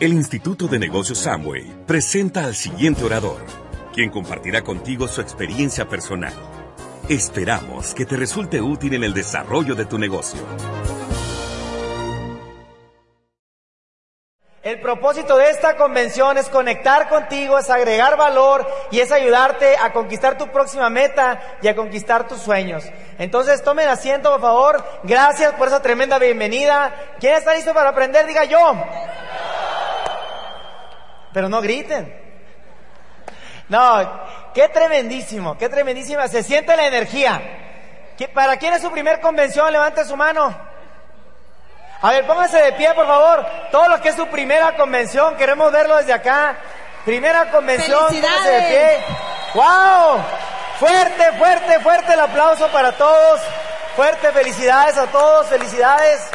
El Instituto de Negocios Samway presenta al siguiente orador, quien compartirá contigo su experiencia personal. Esperamos que te resulte útil en el desarrollo de tu negocio. El propósito de esta convención es conectar contigo, es agregar valor y es ayudarte a conquistar tu próxima meta y a conquistar tus sueños. Entonces tomen asiento, por favor. Gracias por esa tremenda bienvenida. ¿Quién está listo para aprender? Diga yo. Pero no griten. No, qué tremendísimo, qué tremendísima. Se siente la energía. ¿Para quién es su primer convención? Levante su mano. A ver, pónganse de pie, por favor. Todo lo que es su primera convención, queremos verlo desde acá. Primera convención, pónganse de pie. ¡Wow! Fuerte, fuerte, fuerte el aplauso para todos. Fuerte, felicidades a todos, felicidades.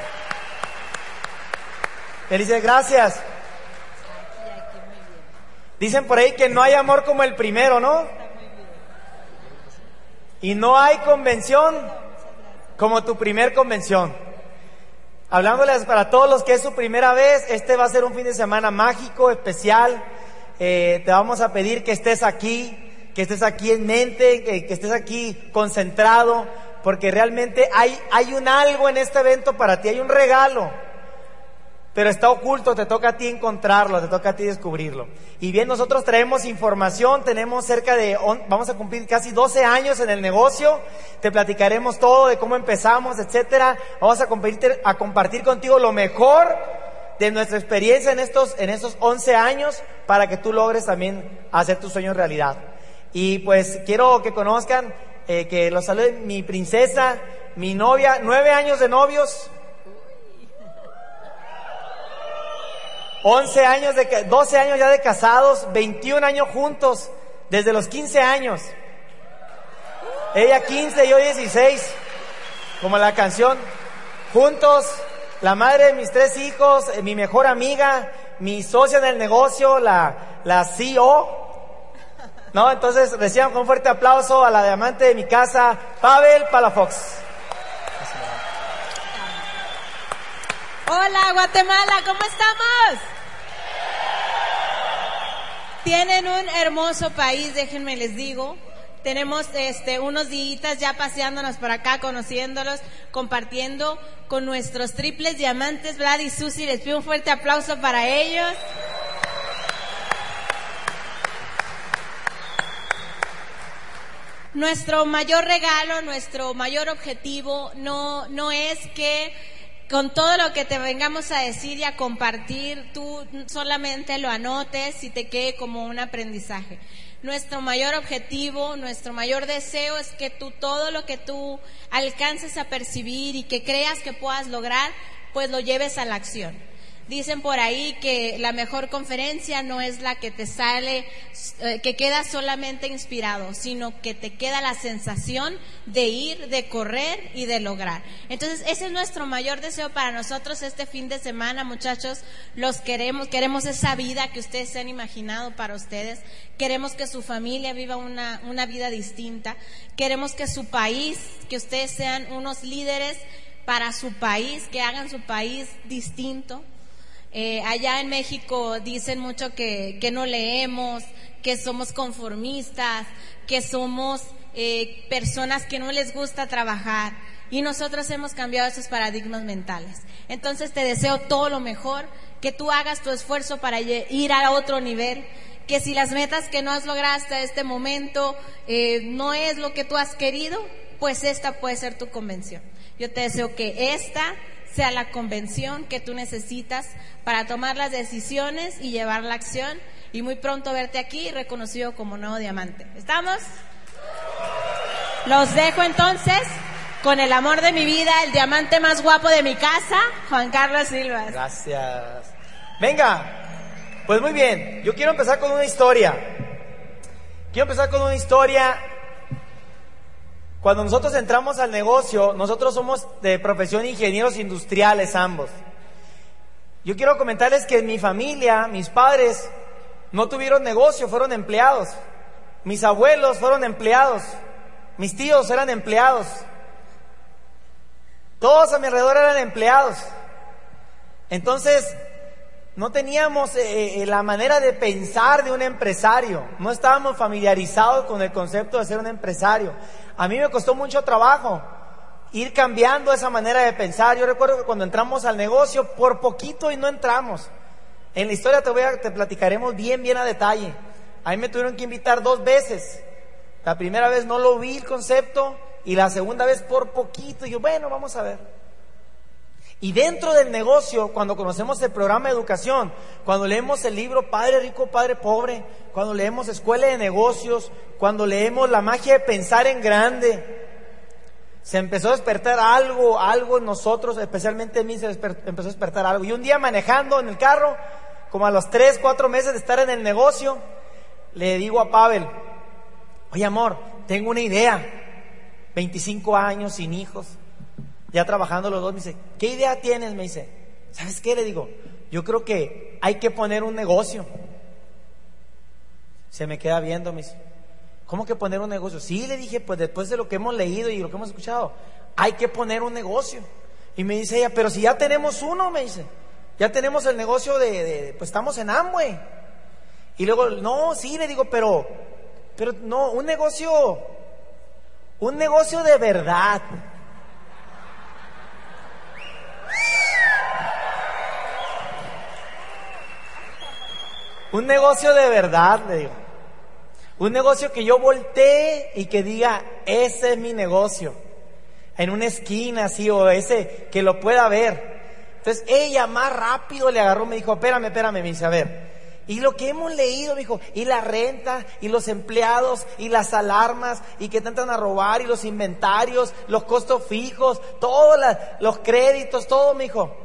Felicidades, gracias. Dicen por ahí que no hay amor como el primero, ¿no? Y no hay convención como tu primer convención. Hablándoles para todos los que es su primera vez, este va a ser un fin de semana mágico, especial. Eh, te vamos a pedir que estés aquí, que estés aquí en mente, que, que estés aquí concentrado, porque realmente hay, hay un algo en este evento para ti, hay un regalo pero está oculto, te toca a ti encontrarlo, te toca a ti descubrirlo. Y bien, nosotros traemos información, tenemos cerca de, vamos a cumplir casi 12 años en el negocio, te platicaremos todo de cómo empezamos, etcétera. Vamos a compartir, a compartir contigo lo mejor de nuestra experiencia en estos, en estos 11 años para que tú logres también hacer tus sueños realidad. Y pues quiero que conozcan, eh, que los salude mi princesa, mi novia, nueve años de novios, 11 años de, 12 años ya de casados, 21 años juntos, desde los 15 años. Ella 15, yo 16, como la canción. Juntos, la madre de mis tres hijos, eh, mi mejor amiga, mi socia en el negocio, la, la CEO. ¿No? Entonces reciban con un fuerte aplauso a la diamante de mi casa, Pavel Palafox. Hola Guatemala, ¿cómo estamos? Tienen un hermoso país, déjenme les digo. Tenemos este, unos días ya paseándonos por acá, conociéndolos, compartiendo con nuestros triples diamantes, Vlad y Susi. Les pido un fuerte aplauso para ellos. Nuestro mayor regalo, nuestro mayor objetivo no, no es que con todo lo que te vengamos a decir y a compartir, tú solamente lo anotes y te quede como un aprendizaje. Nuestro mayor objetivo, nuestro mayor deseo es que tú todo lo que tú alcances a percibir y que creas que puedas lograr, pues lo lleves a la acción. Dicen por ahí que la mejor conferencia no es la que te sale, eh, que queda solamente inspirado, sino que te queda la sensación de ir, de correr y de lograr. Entonces, ese es nuestro mayor deseo para nosotros este fin de semana, muchachos. Los queremos, queremos esa vida que ustedes se han imaginado para ustedes. Queremos que su familia viva una, una vida distinta. Queremos que su país, que ustedes sean unos líderes para su país, que hagan su país distinto eh, allá en México dicen mucho que, que, no leemos, que somos conformistas, que somos eh, personas que no les gusta trabajar. Y nosotros hemos cambiado esos paradigmas mentales. Entonces te deseo todo lo mejor, que tú hagas tu esfuerzo para ir a otro nivel, que si las metas que no has logrado hasta este momento eh, no es lo que tú has querido, pues esta puede ser tu convención. Yo te deseo que esta sea la convención que tú necesitas para tomar las decisiones y llevar la acción y muy pronto verte aquí reconocido como nuevo diamante. ¿Estamos? Los dejo entonces con el amor de mi vida, el diamante más guapo de mi casa, Juan Carlos Silva. Gracias. Venga, pues muy bien, yo quiero empezar con una historia. Quiero empezar con una historia cuando nosotros entramos al negocio, nosotros somos de profesión ingenieros industriales ambos. Yo quiero comentarles que en mi familia, mis padres no tuvieron negocio, fueron empleados. Mis abuelos fueron empleados. Mis tíos eran empleados. Todos a mi alrededor eran empleados. Entonces, no teníamos eh, eh, la manera de pensar de un empresario, no estábamos familiarizados con el concepto de ser un empresario. A mí me costó mucho trabajo ir cambiando esa manera de pensar. Yo recuerdo que cuando entramos al negocio, por poquito y no entramos. En la historia te voy a, te platicaremos bien, bien a detalle. A mí me tuvieron que invitar dos veces. La primera vez no lo vi el concepto y la segunda vez por poquito. Y yo, bueno, vamos a ver. Y dentro del negocio, cuando conocemos el programa de educación, cuando leemos el libro Padre Rico, Padre Pobre, cuando leemos Escuela de Negocios, cuando leemos La magia de pensar en grande, se empezó a despertar algo, algo en nosotros, especialmente en mí se empezó a despertar algo. Y un día manejando en el carro, como a los tres, cuatro meses de estar en el negocio, le digo a Pavel, oye amor, tengo una idea, 25 años sin hijos ya trabajando los dos, me dice, ¿qué idea tienes? Me dice, ¿sabes qué? Le digo, yo creo que hay que poner un negocio. Se me queda viendo, me dice, ¿cómo que poner un negocio? Sí, le dije, pues después de lo que hemos leído y lo que hemos escuchado, hay que poner un negocio. Y me dice ella, pero si ya tenemos uno, me dice, ya tenemos el negocio de, pues estamos en Amway. Y luego, no, sí, le digo, pero, pero no, un negocio, un negocio de verdad. Un negocio de verdad, le digo. Un negocio que yo voltee y que diga, ese es mi negocio. En una esquina así, o ese que lo pueda ver. Entonces ella más rápido le agarró, me dijo, espérame, espérame, me dice, a ver. Y lo que hemos leído, me dijo, y la renta, y los empleados, y las alarmas, y que intentan a robar, y los inventarios, los costos fijos, todos los créditos, todo, me dijo.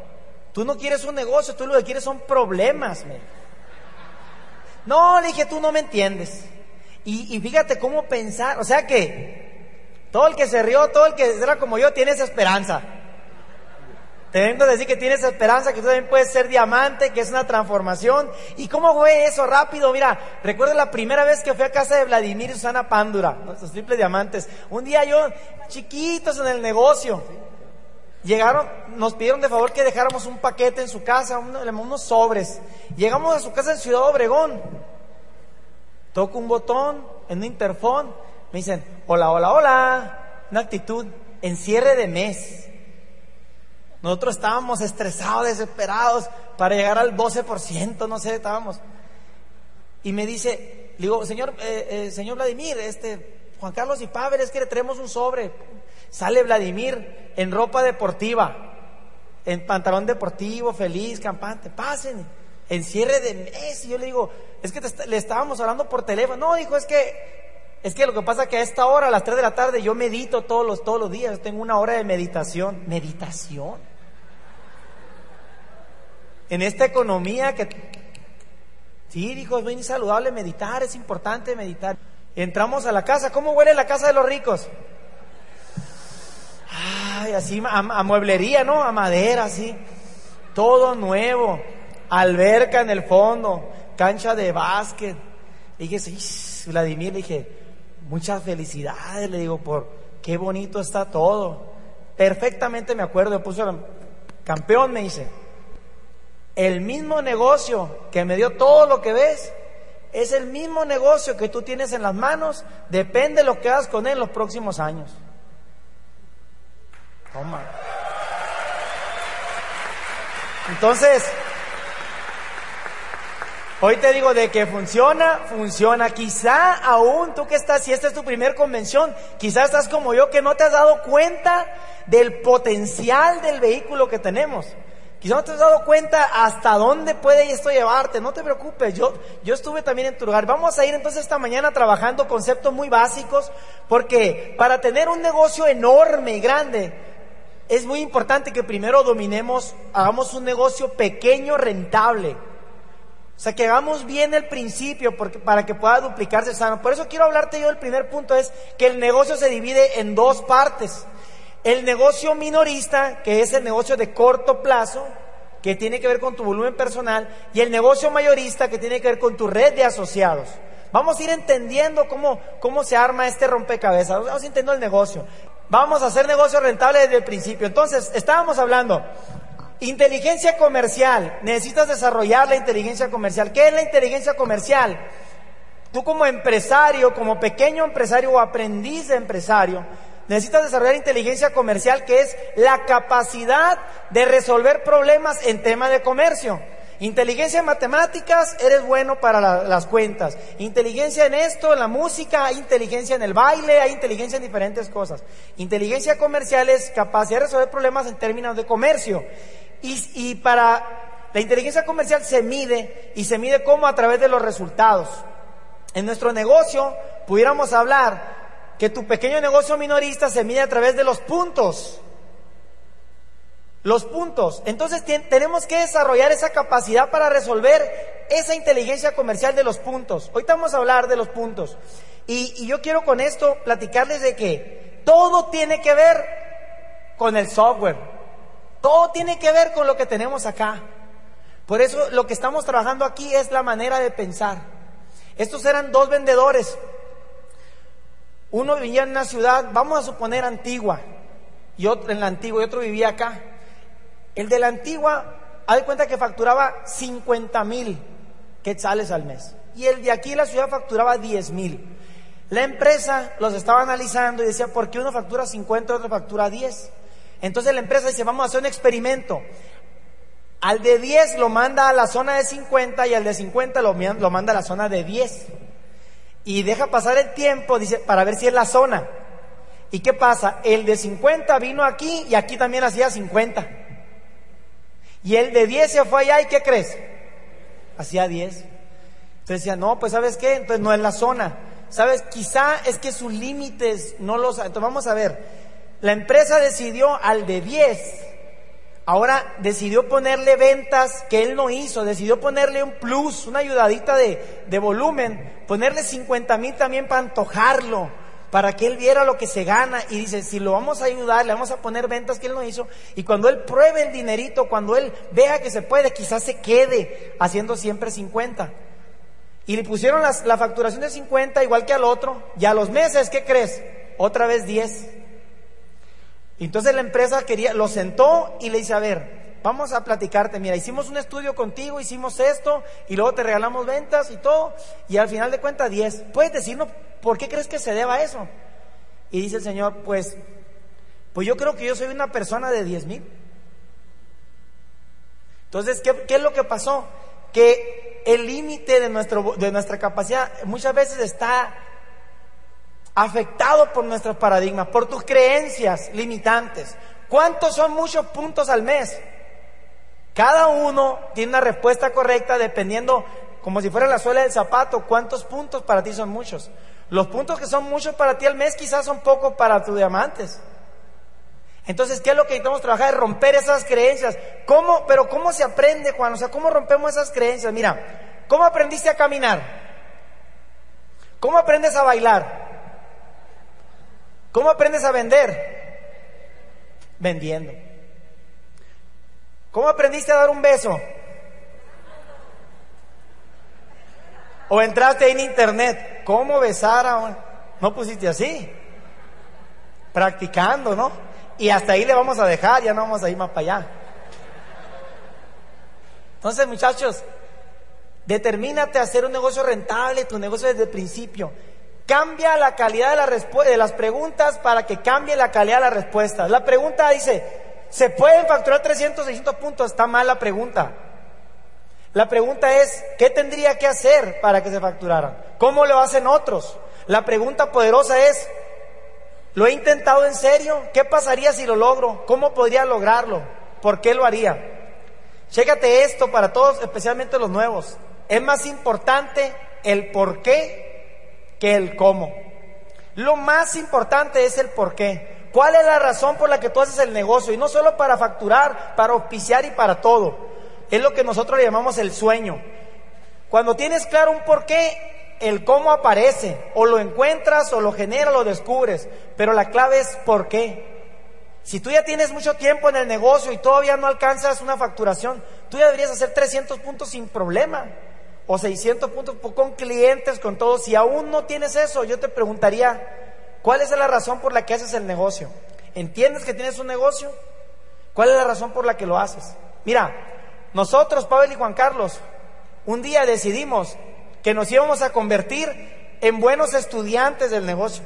Tú no quieres un negocio, tú lo que quieres son problemas, me no, le dije, tú no me entiendes. Y, fíjate cómo pensar, o sea que todo el que se rió, todo el que era como yo, tiene esa esperanza. Te vengo a decir que tienes esperanza, que tú también puedes ser diamante, que es una transformación. ¿Y cómo fue eso rápido? Mira, recuerdo la primera vez que fui a casa de Vladimir y Susana Pándura, nuestros triples diamantes. Un día yo, chiquitos en el negocio, Llegaron, nos pidieron de favor que dejáramos un paquete en su casa, unos sobres. Llegamos a su casa en Ciudad Obregón. Toco un botón en un interfón. Me dicen, hola, hola, hola. Una actitud, encierre de mes. Nosotros estábamos estresados, desesperados para llegar al 12%, no sé, estábamos. Y me dice, digo, señor, eh, eh, señor Vladimir, este, Juan Carlos y Pavel, es que le traemos un sobre. Sale Vladimir en ropa deportiva, en pantalón deportivo, feliz, campante. Pasen, en cierre de mes. Y yo le digo, es que le estábamos hablando por teléfono. No, dijo, es que es que lo que pasa es que a esta hora, a las 3 de la tarde, yo medito todos los, todos los días. tengo una hora de meditación. ¿Meditación? En esta economía que... Sí, dijo, es muy saludable meditar, es importante meditar. Entramos a la casa. ¿Cómo huele la casa de los ricos? Así a, mueblería, ¿no? A madera, así. Todo nuevo. Alberca en el fondo. Cancha de básquet. Y dije, Vladimir, le dije, muchas felicidades, le digo, por qué bonito está todo. Perfectamente me acuerdo, puso campeón, me dice. El mismo negocio que me dio todo lo que ves, es el mismo negocio que tú tienes en las manos, depende de lo que hagas con él en los próximos años. Entonces, hoy te digo de que funciona, funciona. Quizá aún tú que estás, si esta es tu primer convención, quizá estás como yo que no te has dado cuenta del potencial del vehículo que tenemos. Quizá no te has dado cuenta hasta dónde puede esto llevarte. No te preocupes, yo, yo estuve también en tu lugar. Vamos a ir entonces esta mañana trabajando conceptos muy básicos, porque para tener un negocio enorme y grande, es muy importante que primero dominemos, hagamos un negocio pequeño, rentable. O sea, que hagamos bien el principio porque, para que pueda duplicarse sano. Por eso quiero hablarte yo del primer punto, es que el negocio se divide en dos partes. El negocio minorista, que es el negocio de corto plazo, que tiene que ver con tu volumen personal, y el negocio mayorista, que tiene que ver con tu red de asociados. Vamos a ir entendiendo cómo, cómo se arma este rompecabezas. Vamos entendiendo el negocio. Vamos a hacer negocio rentable desde el principio. Entonces, estábamos hablando, Inteligencia comercial. Necesitas desarrollar la inteligencia comercial. ¿Qué es la inteligencia comercial? Tú como empresario, como pequeño empresario o aprendiz de empresario, necesitas desarrollar inteligencia comercial que es la capacidad de resolver problemas en tema de comercio. Inteligencia en matemáticas, eres bueno para las cuentas. Inteligencia en esto, en la música, hay inteligencia en el baile, hay inteligencia en diferentes cosas. Inteligencia comercial es capacidad de resolver problemas en términos de comercio. Y, y para la inteligencia comercial se mide y se mide como a través de los resultados. En nuestro negocio pudiéramos hablar que tu pequeño negocio minorista se mide a través de los puntos. Los puntos. Entonces tenemos que desarrollar esa capacidad para resolver esa inteligencia comercial de los puntos. Hoy vamos a hablar de los puntos. Y, y yo quiero con esto platicarles de que todo tiene que ver con el software. Todo tiene que ver con lo que tenemos acá. Por eso lo que estamos trabajando aquí es la manera de pensar. Estos eran dos vendedores. Uno vivía en una ciudad, vamos a suponer antigua, y otro en la antigua, y otro vivía acá. El de la antigua, haz de cuenta que facturaba 50 mil quetzales al mes. Y el de aquí, la ciudad, facturaba 10 mil. La empresa los estaba analizando y decía, ¿por qué uno factura 50 y otro factura 10? Entonces la empresa dice, vamos a hacer un experimento. Al de 10 lo manda a la zona de 50 y al de 50 lo, lo manda a la zona de 10. Y deja pasar el tiempo, dice, para ver si es la zona. ¿Y qué pasa? El de 50 vino aquí y aquí también hacía 50. Y el de 10 se fue allá y ¿qué crees? Hacía 10. Entonces decía, no, pues ¿sabes qué? Entonces no es la zona. ¿Sabes? Quizá es que sus límites no los... Entonces vamos a ver. La empresa decidió al de 10. Ahora decidió ponerle ventas que él no hizo, decidió ponerle un plus, una ayudadita de, de volumen, ponerle 50 mil también para antojarlo para que él viera lo que se gana y dice, si lo vamos a ayudar, le vamos a poner ventas que él no hizo y cuando él pruebe el dinerito, cuando él vea que se puede, quizás se quede haciendo siempre 50. Y le pusieron la facturación de 50 igual que al otro y a los meses, ¿qué crees? Otra vez 10. Entonces la empresa quería, lo sentó y le dice, a ver, vamos a platicarte, mira, hicimos un estudio contigo, hicimos esto y luego te regalamos ventas y todo y al final de cuentas 10. ¿Puedes decirnos ¿Por qué crees que se deba a eso? Y dice el Señor, pues, pues yo creo que yo soy una persona de diez mil. Entonces, ¿qué, ¿qué, es lo que pasó? Que el límite de, nuestro, de nuestra capacidad muchas veces está afectado por nuestros paradigmas, por tus creencias limitantes. ¿Cuántos son muchos puntos al mes? Cada uno tiene una respuesta correcta dependiendo, como si fuera la suela del zapato, cuántos puntos para ti son muchos. Los puntos que son muchos para ti al mes quizás son pocos para tus diamantes. Entonces, ¿qué es lo que necesitamos trabajar? Es romper esas creencias. ¿Cómo? Pero ¿cómo se aprende, Juan? O sea, ¿cómo rompemos esas creencias? Mira, ¿cómo aprendiste a caminar? ¿Cómo aprendes a bailar? ¿Cómo aprendes a vender? Vendiendo. ¿Cómo aprendiste a dar un beso? O entraste en internet, ¿cómo besar a un... No pusiste así. Practicando, ¿no? Y hasta ahí le vamos a dejar, ya no vamos a ir más para allá. Entonces, muchachos, determínate a hacer un negocio rentable, tu negocio desde el principio. Cambia la calidad de, de las preguntas para que cambie la calidad de las respuestas. La pregunta dice, ¿se pueden facturar 300, 600 puntos? Está mal la pregunta. La pregunta es, ¿qué tendría que hacer para que se facturaran? ¿Cómo lo hacen otros? La pregunta poderosa es, ¿lo he intentado en serio? ¿Qué pasaría si lo logro? ¿Cómo podría lograrlo? ¿Por qué lo haría? Chécate esto para todos, especialmente los nuevos. Es más importante el por qué que el cómo. Lo más importante es el por qué. ¿Cuál es la razón por la que tú haces el negocio? Y no solo para facturar, para auspiciar y para todo. Es lo que nosotros le llamamos el sueño. Cuando tienes claro un porqué, el cómo aparece, o lo encuentras, o lo genera, lo descubres, pero la clave es por qué. Si tú ya tienes mucho tiempo en el negocio y todavía no alcanzas una facturación, tú ya deberías hacer 300 puntos sin problema, o 600 puntos con clientes, con todo. Si aún no tienes eso, yo te preguntaría, ¿cuál es la razón por la que haces el negocio? ¿Entiendes que tienes un negocio? ¿Cuál es la razón por la que lo haces? Mira, nosotros, Pablo y Juan Carlos, un día decidimos que nos íbamos a convertir en buenos estudiantes del negocio.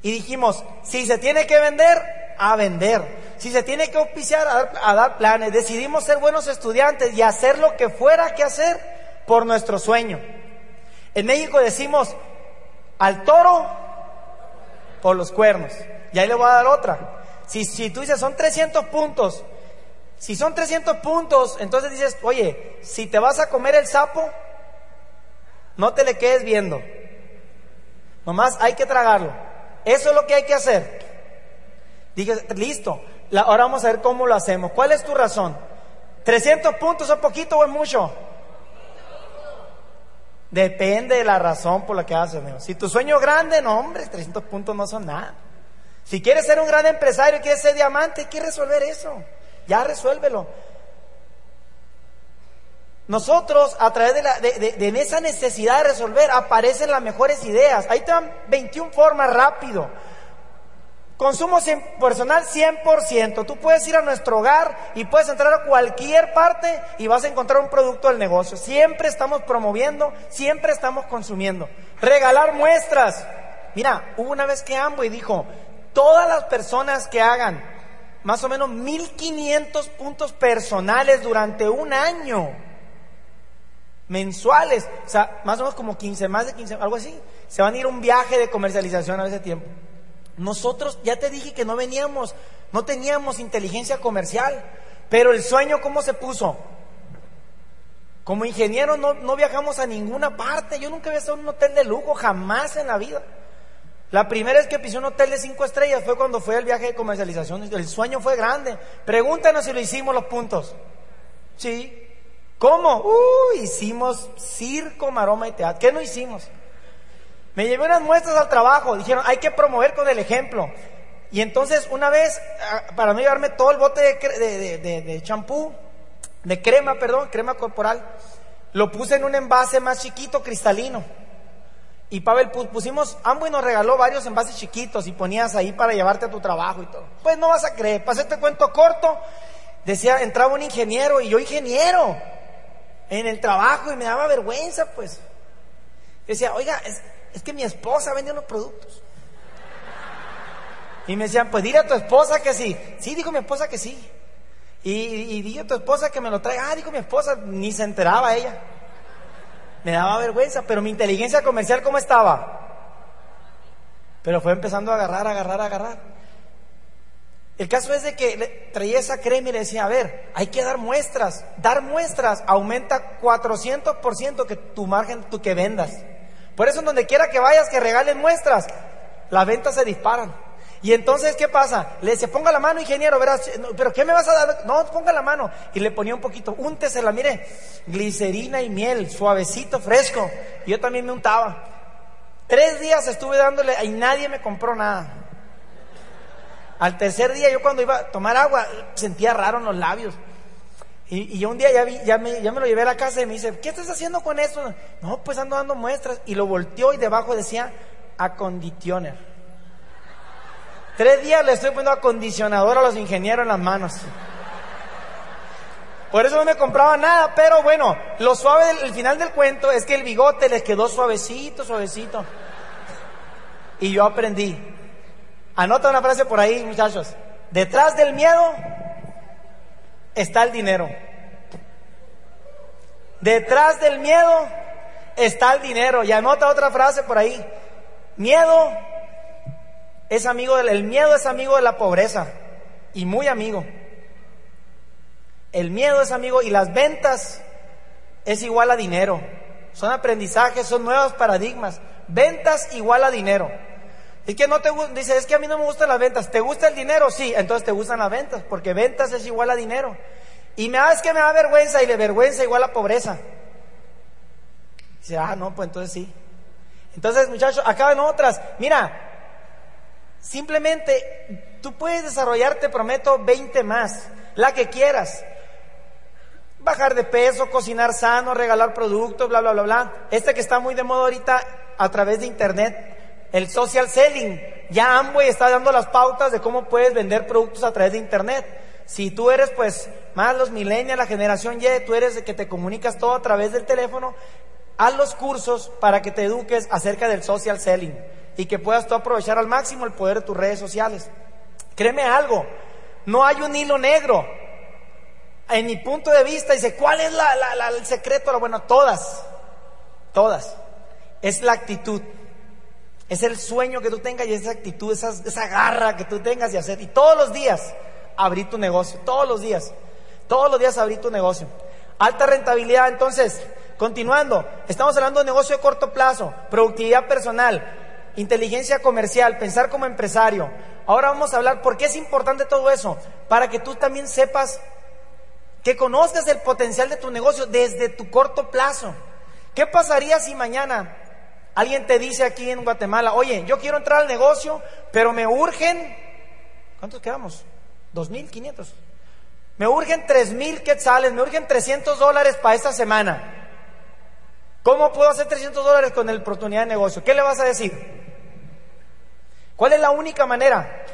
Y dijimos, si se tiene que vender, a vender. Si se tiene que auspiciar, a dar, a dar planes. Decidimos ser buenos estudiantes y hacer lo que fuera que hacer por nuestro sueño. En México decimos, al toro por los cuernos. Y ahí le voy a dar otra. Si, si tú dices, son 300 puntos. Si son 300 puntos, entonces dices, oye, si te vas a comer el sapo, no te le quedes viendo. Nomás hay que tragarlo. Eso es lo que hay que hacer. Dije, listo. ahora vamos a ver cómo lo hacemos. ¿Cuál es tu razón? ¿300 puntos es poquito o es mucho? Depende de la razón por la que haces. Si tu sueño es grande, no, hombre, 300 puntos no son nada. Si quieres ser un gran empresario, quieres ser diamante, que resolver eso. Ya resuélvelo. Nosotros, a través de, la, de, esa necesidad de resolver, aparecen las mejores ideas. Ahí te dan 21 formas rápido. Consumo personal 100%. Tú puedes ir a nuestro hogar y puedes entrar a cualquier parte y vas a encontrar un producto del negocio. Siempre estamos promoviendo, siempre estamos consumiendo. Regalar muestras. Mira, hubo una vez que y dijo, todas las personas que hagan más o menos 1500 puntos personales durante un año, mensuales, o sea, más o menos como 15, más de 15, algo así, se van a ir un viaje de comercialización a ese tiempo. Nosotros, ya te dije que no veníamos, no teníamos inteligencia comercial, pero el sueño, ¿cómo se puso? Como ingeniero no, no viajamos a ninguna parte, yo nunca había estado en un hotel de lujo, jamás en la vida. La primera vez que pisé un hotel de cinco estrellas fue cuando fue el viaje de comercialización. El sueño fue grande. Pregúntanos si lo hicimos los puntos. Sí. ¿Cómo? Uh, hicimos circo, maroma y teatro. ¿Qué no hicimos? Me llevé unas muestras al trabajo. Dijeron, hay que promover con el ejemplo. Y entonces, una vez, ah, para no llevarme todo el bote de champú, de, de crema, perdón, crema corporal, lo puse en un envase más chiquito, cristalino. Y Pavel pusimos, y nos regaló varios envases chiquitos y ponías ahí para llevarte a tu trabajo y todo. Pues no vas a creer, pasé este cuento corto, decía, entraba un ingeniero y yo ingeniero en el trabajo y me daba vergüenza, pues. Decía, oiga, es, que mi esposa vende unos productos. Y me decían, pues dile a tu esposa que sí. Sí, dijo mi esposa que sí. Y, y a tu esposa que me lo traiga. Ah, dijo mi esposa, ni se enteraba ella. Me daba vergüenza, pero mi inteligencia comercial, ¿cómo estaba? Pero fue empezando a agarrar, agarrar, agarrar. El caso es de que traía esa crema y le decía, a ver, hay que dar muestras. Dar muestras aumenta 400% que tu margen, tu que vendas. Por eso, donde quiera que vayas, que regalen muestras, las ventas se disparan. Y entonces, ¿qué pasa? Le dice, ponga la mano, ingeniero, verás, pero ¿qué me vas a dar? No, ponga la mano. Y le ponía un poquito, úntesela, mire, glicerina y miel, suavecito, fresco. Yo también me untaba. Tres días estuve dándole y nadie me compró nada. Al tercer día, yo cuando iba a tomar agua, sentía raro en los labios. Y, yo un día ya, vi, ya, me, lo llevé a la casa y me dice, ¿qué estás haciendo con esto? No, pues ando dando muestras. Y lo volteó y debajo decía, aconditioner. Tres días le estoy poniendo acondicionador a los ingenieros en las manos. Por eso no me compraba nada, pero bueno, lo suave del final del cuento es que el bigote les quedó suavecito, suavecito. Y yo aprendí. Anota una frase por ahí, muchachos. Detrás del miedo está el dinero. Detrás del miedo está el dinero. Y anota otra frase por ahí. Miedo es amigo del, el miedo es amigo de la pobreza y muy amigo. El miedo es amigo y las ventas es igual a dinero. Son aprendizajes, son nuevos paradigmas. Ventas igual a dinero. Es que no te dice, es que a mí no me gustan las ventas. ¿Te gusta el dinero? Sí, entonces te gustan las ventas, porque ventas es igual a dinero. Y me da, es que me da vergüenza y le vergüenza igual a pobreza. Dice, ah, no, pues entonces sí. Entonces, muchachos, acá en otras. Mira, Simplemente tú puedes desarrollar, te prometo, 20 más, la que quieras. Bajar de peso, cocinar sano, regalar productos, bla, bla, bla, bla. Este que está muy de moda ahorita a través de internet, el social selling. Ya Amway está dando las pautas de cómo puedes vender productos a través de internet. Si tú eres pues más los millennials, la generación Y, tú eres el que te comunicas todo a través del teléfono, haz los cursos para que te eduques acerca del social selling y que puedas tú aprovechar al máximo el poder de tus redes sociales. Créeme algo, no hay un hilo negro. En mi punto de vista, dice, ¿cuál es el secreto? Bueno, todas, todas. Es la actitud. Es el sueño que tú tengas y esa actitud, esa, esa garra que tú tengas de hacer. Y todos los días abrir tu negocio, todos los días. Todos los días abrir tu negocio. Alta rentabilidad, entonces, continuando, estamos hablando de negocio de corto plazo, productividad personal, inteligencia comercial, pensar como empresario. Ahora vamos a hablar por qué es importante todo eso, para que tú también sepas que conozcas el potencial de tu negocio desde tu corto plazo. ¿Qué pasaría si mañana Alguien te dice aquí en Guatemala, oye, yo quiero entrar al negocio, pero me urgen, ¿cuántos quedamos? ¿2.500? Me urgen 3.000 quetzales, me urgen 300 dólares para esta semana. ¿Cómo puedo hacer 300 dólares con la oportunidad de negocio? ¿Qué le vas a decir? ¿Cuál es la única manera?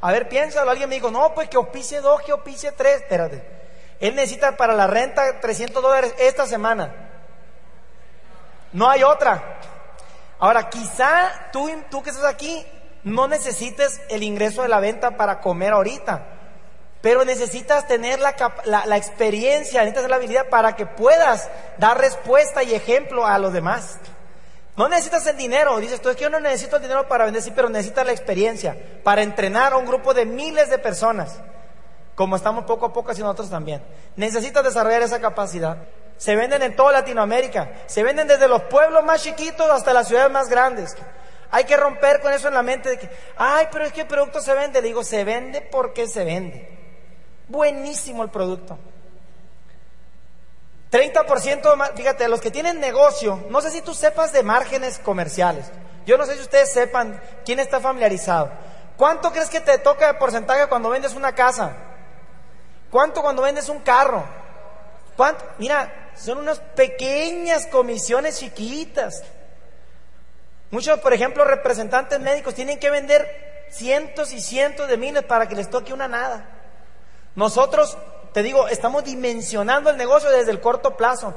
A ver, piénsalo. Alguien me dijo, no, pues que opice dos, que opice tres. Espérate. Él necesita para la renta 300 dólares esta semana. No hay otra. Ahora, quizá tú, que estás aquí no necesites el ingreso de la venta para comer ahorita, pero necesitas tener la, la, experiencia, necesitas la habilidad para que puedas dar respuesta y ejemplo a los demás. No necesitas el dinero, dices tú es que yo no necesito el dinero para vender, sí, pero necesitas la experiencia para entrenar a un grupo de miles de personas, como estamos poco a poco haciendo nosotros también. Necesitas desarrollar esa capacidad. Se venden en toda Latinoamérica. Se venden desde los pueblos más chiquitos hasta las ciudades más grandes. Hay que romper con eso en la mente de que, ay, pero es que el producto se vende. Le digo, se vende porque se vende. Buenísimo el producto. 30% fíjate, los que tienen negocio, no sé si tú sepas de márgenes comerciales. Yo no sé si ustedes sepan quién está familiarizado. ¿Cuánto crees que te toca de porcentaje cuando vendes una casa? ¿Cuánto cuando vendes un carro? ¿Cuánto? Mira, son unas pequeñas comisiones chiquitas. Muchos, por ejemplo, representantes médicos tienen que vender cientos y cientos de miles para que les toque una nada. Nosotros, te digo, estamos dimensionando el negocio desde el corto plazo.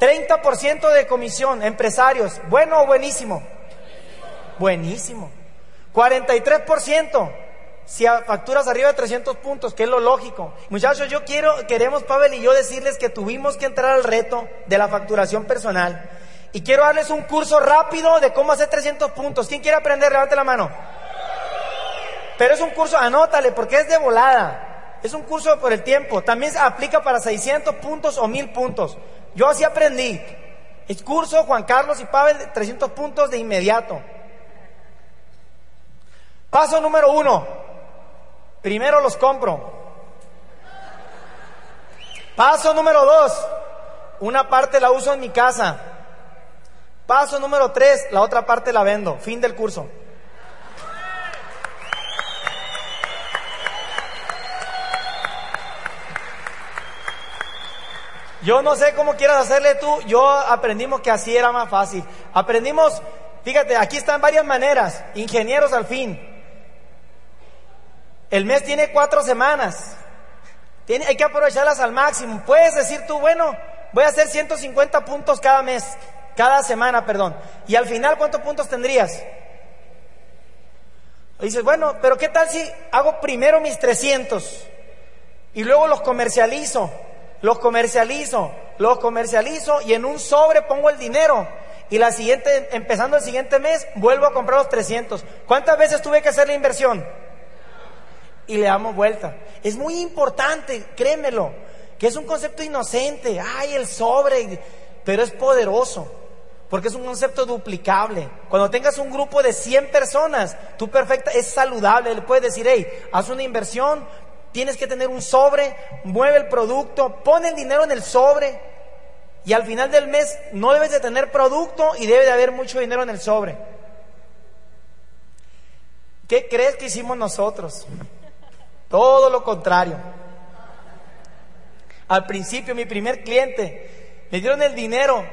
30% de comisión, empresarios, ¿bueno o buenísimo? Buenísimo. 43%, si facturas arriba de 300 puntos, que es lo lógico. Muchachos, yo quiero, queremos Pavel y yo decirles que tuvimos que entrar al reto de la facturación personal. Y quiero darles un curso rápido de cómo hacer 300 puntos. ¿Quién quiere aprender? Levante la mano. Pero es un curso, anótale, porque es de volada. Es un curso por el tiempo. También se aplica para 600 puntos o 1000 puntos. Yo así aprendí. El curso Juan Carlos y Pavel, 300 puntos de inmediato. Paso número uno. Primero los compro. Paso número dos, una parte la uso en mi casa. Paso número tres, la otra parte la vendo. Fin del curso. Yo no sé cómo quieras hacerle tú, yo aprendimos que así era más fácil. Aprendimos, fíjate, aquí están varias maneras, ingenieros al fin. El mes tiene cuatro semanas. Hay que aprovecharlas al máximo. Puedes decir tú, bueno, voy a hacer 150 puntos cada mes, cada semana, perdón. Y al final, ¿cuántos puntos tendrías? Dices, bueno, pero ¿qué tal si hago primero mis 300 y luego los comercializo, los comercializo, los comercializo y en un sobre pongo el dinero y la siguiente, empezando el siguiente mes, vuelvo a comprar los 300. ¿Cuántas veces tuve que hacer la inversión? Y le damos vuelta. Es muy importante, créemelo, que es un concepto inocente, ay, el sobre, pero es poderoso, porque es un concepto duplicable. Cuando tengas un grupo de 100 personas, tú perfecta, es saludable, le puedes decir, hey, haz una inversión, tienes que tener un sobre, mueve el producto, pon el dinero en el sobre, y al final del mes no debes de tener producto y debe de haber mucho dinero en el sobre. ¿Qué crees que hicimos nosotros? Todo lo contrario. Al principio mi primer cliente me dieron el dinero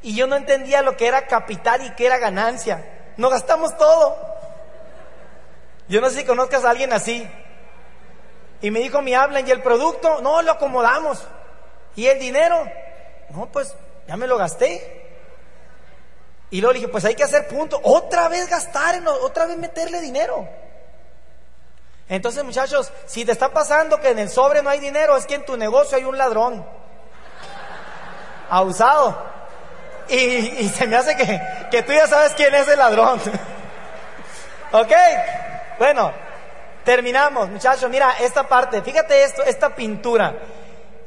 y yo no entendía lo que era capital y qué era ganancia. Nos gastamos todo. Yo no sé si conozcas a alguien así. Y me dijo, mi hablan, ¿y el producto? No, lo acomodamos. ¿Y el dinero? No, pues ya me lo gasté. Y luego le dije, pues hay que hacer punto. Otra vez gastar, otra vez meterle dinero. Entonces, muchachos, si te está pasando que en el sobre no hay dinero, es que en tu negocio hay un ladrón. Abusado. Y, se me hace que, que tú ya sabes quién es el ladrón. ¿Ok? Bueno, terminamos, muchachos. Mira, esta parte, fíjate esto, esta pintura.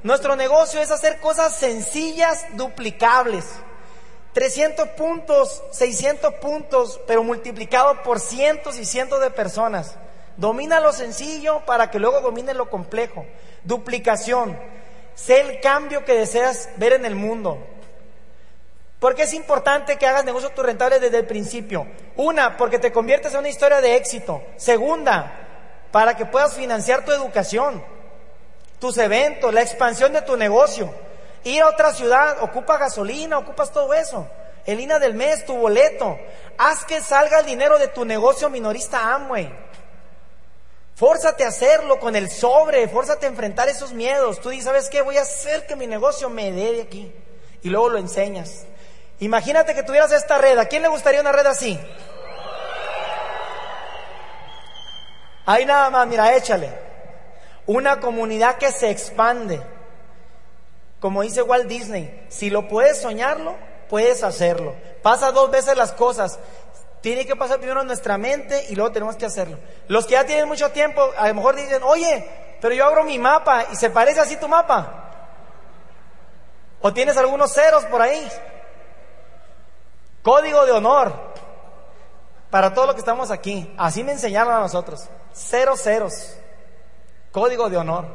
Nuestro negocio es hacer cosas sencillas, duplicables. 300 puntos, 600 puntos, pero multiplicado por cientos y cientos de personas. Domina lo sencillo para que luego domine lo complejo. Duplicación. Sé el cambio que deseas ver en el mundo. Porque es importante que hagas negocios rentables desde el principio. Una, porque te conviertes en una historia de éxito. Segunda, para que puedas financiar tu educación, tus eventos, la expansión de tu negocio. Ir a otra ciudad, ocupa gasolina, ocupas todo eso. El INA del mes, tu boleto. Haz que salga el dinero de tu negocio minorista Amway. Fórzate a hacerlo con el sobre, fórzate a enfrentar esos miedos. Tú dices, ¿sabes qué? Voy a hacer que mi negocio me dé de aquí. Y luego lo enseñas. Imagínate que tuvieras esta red. ¿A quién le gustaría una red así? Ahí nada más, mira, échale. Una comunidad que se expande. Como dice Walt Disney, si lo puedes soñarlo, puedes hacerlo. Pasa dos veces las cosas. Tiene que pasar primero en nuestra mente y luego tenemos que hacerlo. Los que ya tienen mucho tiempo, a lo mejor dicen, oye, pero yo abro mi mapa y se parece así tu mapa. O tienes algunos ceros por ahí. Código de honor para todo lo que estamos aquí. Así me enseñaron a nosotros. Cero ceros. Código de honor.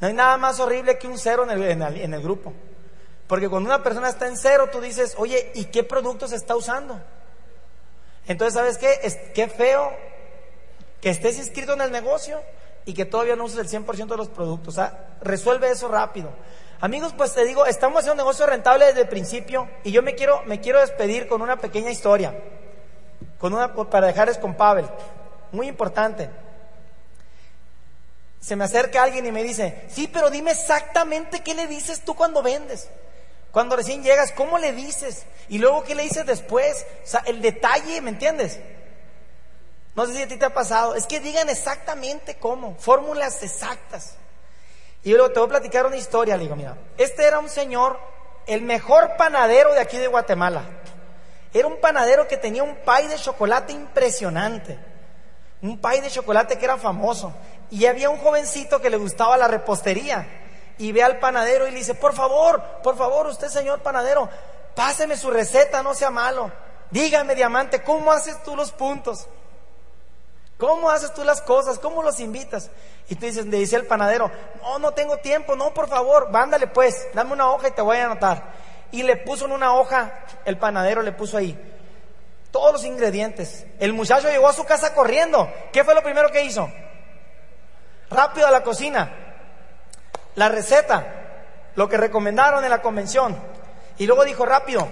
No hay nada más horrible que un cero en el, en el, grupo. Porque cuando una persona está en cero, tú dices, oye, ¿y qué producto se está usando? Entonces, ¿sabes qué? Es, qué feo que estés inscrito en el negocio y que todavía no uses el 100% de los productos. O sea, resuelve eso rápido. Amigos, pues te digo, estamos haciendo un negocio rentable desde el principio y yo me quiero, me quiero despedir con una pequeña historia, con una, para dejarles con Pavel, muy importante. Se me acerca alguien y me dice, sí, pero dime exactamente qué le dices tú cuando vendes. Cuando recién llegas, ¿cómo le dices? Y luego, ¿qué le dices después? O sea, el detalle, ¿me entiendes? No sé si a ti te ha pasado. Es que digan exactamente cómo, fórmulas exactas. Y luego te voy a platicar una historia, le digo, mira, este era un señor, el mejor panadero de aquí de Guatemala. Era un panadero que tenía un pay de chocolate impresionante. Un pay de chocolate que era famoso. Y había un jovencito que le gustaba la repostería. Y ve al panadero y le dice, por favor, por favor, usted señor panadero, páseme su receta, no sea malo. Dígame, diamante, ¿cómo haces tú los puntos? ¿Cómo haces tú las cosas? ¿Cómo los invitas? Y tú dices, le dice el panadero, no, no tengo tiempo, no, por favor, vándale pues, dame una hoja y te voy a anotar. Y le puso en una hoja, el panadero le puso ahí, todos los ingredientes. El muchacho llegó a su casa corriendo. ¿Qué fue lo primero que hizo? Rápido a la cocina. La receta, lo que recomendaron en la convención. Y luego dijo rápido,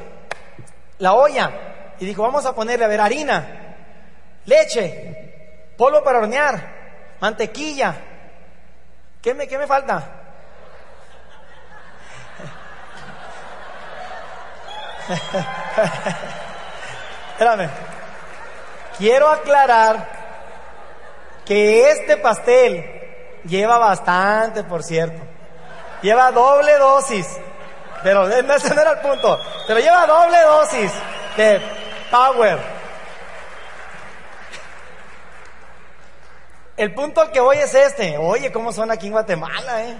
la olla. Y dijo, vamos a ponerle, a ver, harina, leche, polvo para hornear, mantequilla. ¿Qué me, qué me falta? Espérame. Quiero aclarar que este pastel lleva bastante, por cierto. Lleva doble dosis. Pero ese no era el punto. Pero lleva doble dosis de power. El punto al que voy es este. Oye, ¿cómo son aquí en Guatemala, eh?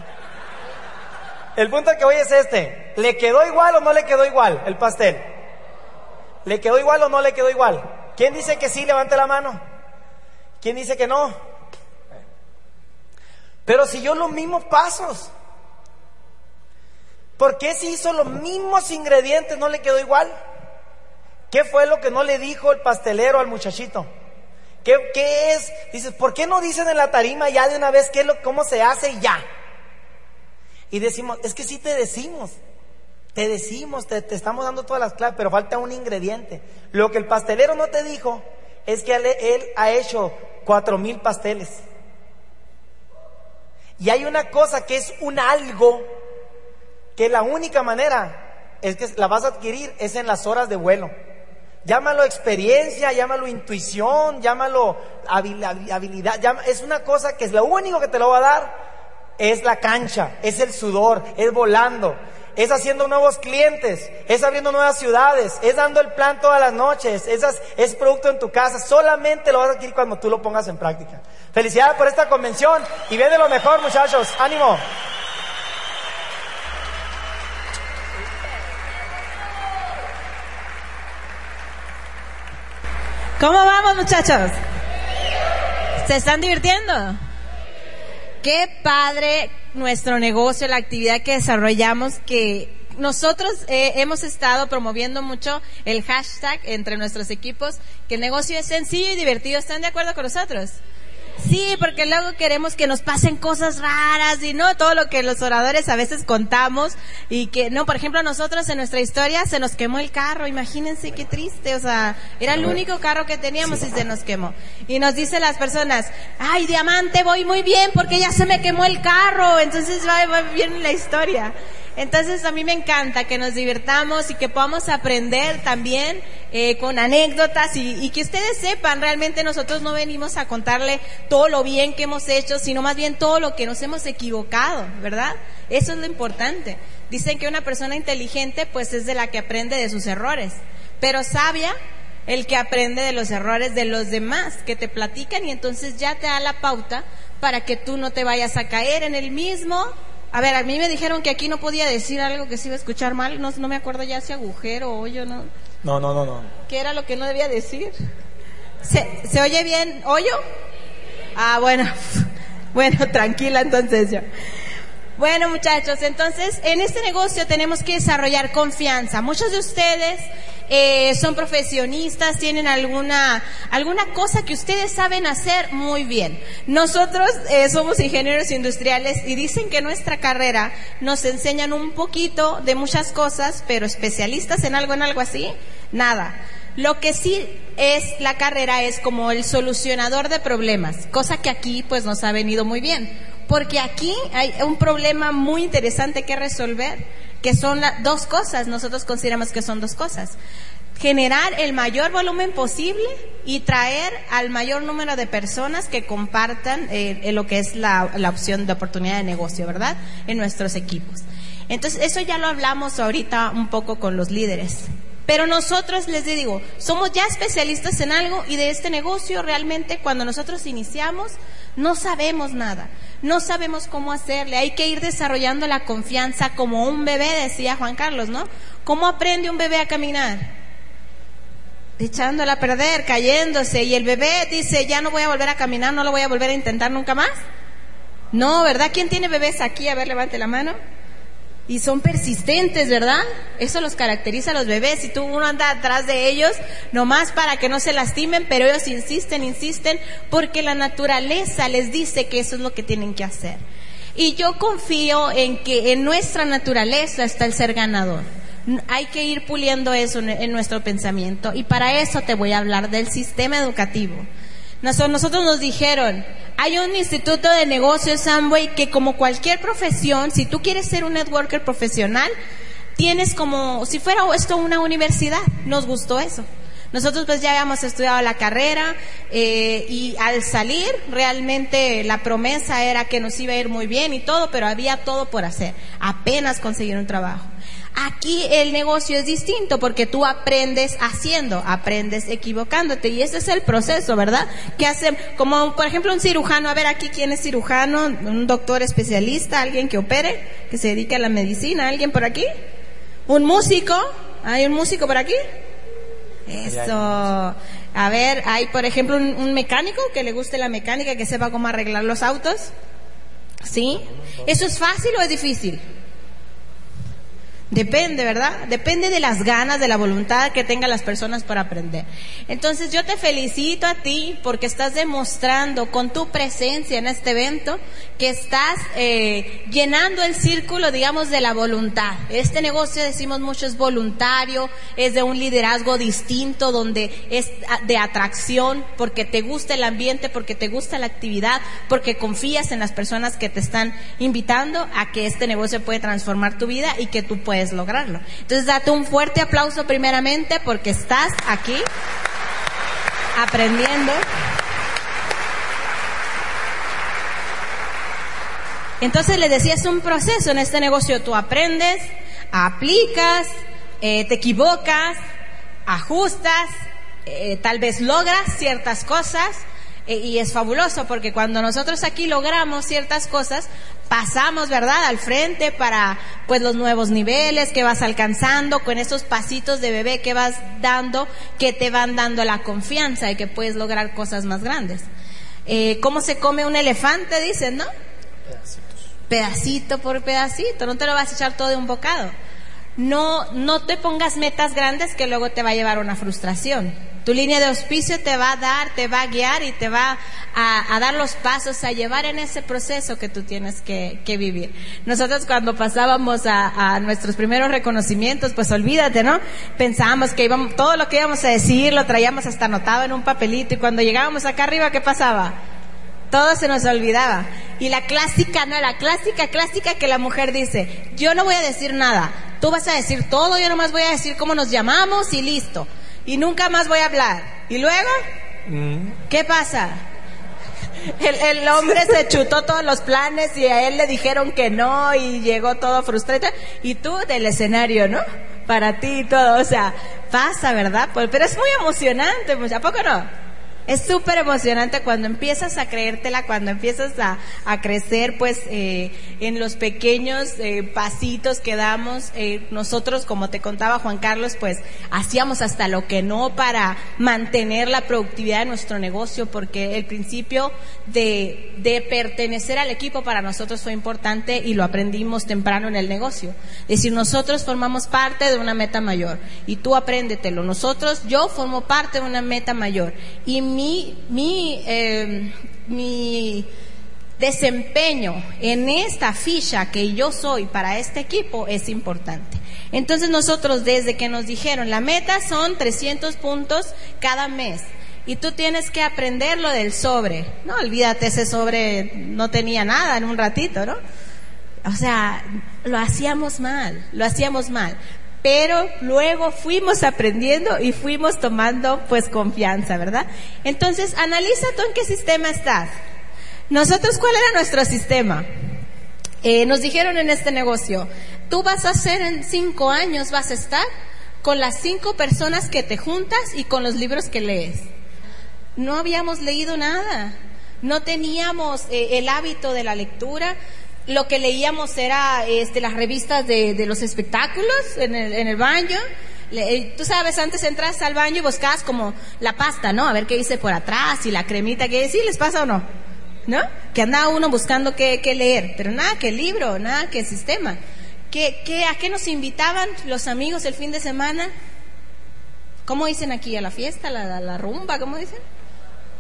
El punto al que voy es este. ¿Le quedó igual o no le quedó igual el pastel? ¿Le quedó igual o no le quedó igual? ¿Quién dice que sí? Levante la mano. ¿Quién dice que no? Pero si yo los mismos pasos. ¿Por qué si hizo los mismos ingredientes no le quedó igual? ¿Qué fue lo que no le dijo el pastelero al muchachito? ¿Qué, es? Dices, ¿por qué no dicen en la tarima ya de una vez qué es lo, cómo se hace y ya? Y decimos, es que sí te decimos, te decimos, te, estamos dando todas las claves, pero falta un ingrediente. Lo que el pastelero no te dijo es que él, ha hecho cuatro mil pasteles. Y hay una cosa que es un algo, que la única manera es que la vas a adquirir es en las horas de vuelo. Llámalo experiencia, llámalo intuición, llámalo habilidad. es una cosa que es lo único que te lo va a dar. Es la cancha, es el sudor, es volando, es haciendo nuevos clientes, es abriendo nuevas ciudades, es dando el plan todas las noches, es, es producto en tu casa. Solamente lo vas a adquirir cuando tú lo pongas en práctica. Felicidades por esta convención y ven de lo mejor, muchachos. Ánimo. ¿Cómo vamos, muchachos? ¿Se están divirtiendo? Qué padre nuestro negocio, la actividad que desarrollamos, que nosotros eh, hemos estado promoviendo mucho el hashtag entre nuestros equipos, que el negocio es sencillo y divertido. ¿Están de acuerdo con nosotros? Sí, porque luego queremos que nos pasen cosas raras y no todo lo que los oradores a veces contamos y que no, por ejemplo, nosotros en nuestra historia se nos quemó el carro, imagínense qué triste, o sea, era el único carro que teníamos y se nos quemó. Y nos dicen las personas, ay, diamante, voy muy bien porque ya se me quemó el carro, entonces va, va bien la historia. Entonces a mí me encanta que nos divirtamos y que podamos aprender también eh, con anécdotas y, que ustedes sepan, realmente nosotros no venimos a contarle todo lo bien que hemos hecho, sino más bien todo lo que nos hemos equivocado, ¿verdad? Eso es lo importante. Dicen que una persona inteligente pues es de la que aprende de sus errores, pero sabia el que aprende de los errores de los demás que te platican y entonces ya te da la pauta para que tú no te vayas a caer en el mismo a ver, a mí me dijeron que aquí no podía decir algo que se iba a escuchar mal. No, no me acuerdo ya si agujero o hoyo, ¿no? No, no, no, no. ¿Qué era lo que no debía decir? ¿Se, ¿se oye bien hoyo? Ah, bueno. Bueno, tranquila entonces yo. Bueno, muchachos, entonces en este negocio tenemos que desarrollar confianza. Muchos de ustedes eh, son profesionistas, tienen alguna, alguna cosa que ustedes saben hacer muy bien. Nosotros eh, somos ingenieros industriales y dicen que nuestra carrera nos enseñan un poquito de muchas cosas, pero especialistas en algo, en algo así, nada. Lo que sí es la carrera es como el solucionador de problemas, cosa que aquí pues nos ha venido muy bien, porque aquí hay un problema muy interesante que resolver que son dos cosas, nosotros consideramos que son dos cosas. Generar el mayor volumen posible y traer al mayor número de personas que compartan eh, lo que es la, la opción de oportunidad de negocio, ¿verdad? En nuestros equipos. Entonces, eso ya lo hablamos ahorita un poco con los líderes. Pero nosotros les digo, somos ya especialistas en algo y de este negocio realmente cuando nosotros iniciamos no sabemos nada no sabemos cómo hacerle, hay que ir desarrollando la confianza como un bebé, decía Juan Carlos, ¿no? ¿Cómo aprende un bebé a caminar? Echándola a perder, cayéndose, y el bebé dice, ya no voy a volver a caminar, no lo voy a volver a intentar nunca más. No, ¿verdad? ¿Quién tiene bebés aquí? A ver, levante la mano y son persistentes, ¿verdad? Eso los caracteriza a los bebés. Si tú uno anda atrás de ellos, nomás para que no se lastimen, pero ellos insisten, insisten, porque la naturaleza les dice que eso es lo que tienen que hacer. Y yo confío en que en nuestra naturaleza está el ser ganador. Hay que ir puliendo eso en nuestro pensamiento. Y para eso te voy a hablar del sistema educativo. Nosotros nos dijeron, hay un instituto de negocios Amway que como cualquier profesión, si tú quieres ser un networker profesional, tienes como si fuera esto una universidad. Nos gustó eso. Nosotros pues ya habíamos estudiado la carrera eh, y al salir realmente la promesa era que nos iba a ir muy bien y todo, pero había todo por hacer. Apenas conseguir un trabajo. Aquí el negocio es distinto porque tú aprendes haciendo, aprendes equivocándote y ese es el proceso, ¿verdad? Que hace, como por ejemplo un cirujano, a ver aquí quién es cirujano, un doctor especialista, alguien que opere, que se dedique a la medicina, alguien por aquí, un músico, hay un músico por aquí. Eso. A ver, hay por ejemplo un, un mecánico que le guste la mecánica, que sepa cómo arreglar los autos. ¿Sí? ¿Eso es fácil o es difícil? Depende, ¿verdad? Depende de las ganas, de la voluntad que tengan las personas para aprender. Entonces yo te felicito a ti porque estás demostrando con tu presencia en este evento que estás eh, llenando el círculo, digamos, de la voluntad. Este negocio, decimos mucho, es voluntario, es de un liderazgo distinto, donde es de atracción, porque te gusta el ambiente, porque te gusta la actividad, porque confías en las personas que te están invitando a que este negocio puede transformar tu vida y que tú puedes lograrlo. Entonces date un fuerte aplauso primeramente porque estás aquí aprendiendo. Entonces le decía, es un proceso en este negocio. Tú aprendes, aplicas, eh, te equivocas, ajustas, eh, tal vez logras ciertas cosas y es fabuloso porque cuando nosotros aquí logramos ciertas cosas, pasamos, ¿verdad?, al frente para pues los nuevos niveles que vas alcanzando con esos pasitos de bebé que vas dando que te van dando la confianza y que puedes lograr cosas más grandes. Eh, ¿Cómo se come un elefante? Dicen, ¿no? Pedacitos. Pedacito por pedacito, no te lo vas a echar todo de un bocado. No, no te pongas metas grandes que luego te va a llevar a una frustración. Tu línea de auspicio te va a dar, te va a guiar y te va a, dar los pasos, a llevar en ese proceso que tú tienes que, vivir. Nosotros cuando pasábamos a, nuestros primeros reconocimientos, pues olvídate, ¿no? Pensábamos que íbamos, todo lo que íbamos a decir lo traíamos hasta anotado en un papelito y cuando llegábamos acá arriba, ¿qué pasaba? Todo se nos olvidaba. Y la clásica, no, la clásica, clásica que la mujer dice, yo no voy a decir nada, tú vas a decir todo, yo nomás voy a decir cómo nos llamamos y listo y nunca más voy a hablar. ¿Y luego? Mm. ¿Qué pasa? El, hombre se chutó todos los planes y a él le dijeron que no y llegó todo frustrado. Y tú del escenario, ¿no? Para ti y todo. O sea, pasa, ¿verdad? Pues, pero es muy emocionante, pues, ¿a poco no? Es súper emocionante cuando empiezas a creértela, cuando empiezas a, crecer, pues, eh, en los pequeños eh, pasitos que damos. Eh, nosotros, como te contaba Juan Carlos, pues, hacíamos hasta lo que no para mantener la productividad de nuestro negocio, porque el principio de, de pertenecer al equipo para nosotros fue importante y lo aprendimos temprano en el negocio. Es decir, nosotros formamos parte de una meta mayor y tú apréndetelo. Nosotros, yo formo parte de una meta mayor y mi, mi, em, mi desempeño en esta ficha que yo soy para este equipo es importante. Entonces nosotros desde que nos dijeron la meta son 300 puntos cada mes y tú tienes que aprender lo del sobre. No, olvídate, ese sobre no tenía nada en un ratito, ¿no? O sea, lo hacíamos mal, lo hacíamos mal pero luego fuimos aprendiendo y fuimos tomando pues confianza, ¿verdad? Entonces, analiza tú en qué sistema estás. Nosotros, ¿cuál era nuestro sistema? Eh, nos dijeron en este negocio, tú vas a hacer en cinco años, vas a estar con las cinco personas que te juntas y con los libros que lees. No habíamos leído nada, no teníamos eh, el hábito de la lectura, lo que leíamos era este, las revistas de, de los espectáculos en el, en el baño. Eh, tú sabes, antes entras al baño y buscabas como la pasta, ¿no? A ver qué dice por atrás y la cremita, que sí, les pasa o no, ¿no? Que andaba uno buscando qué, qué leer, pero nada que libro, nada que sistema. ¿Qué, qué, ¿A qué nos invitaban los amigos el fin de semana? ¿Cómo dicen aquí? ¿A la fiesta? ¿A la, la rumba? ¿Cómo dicen?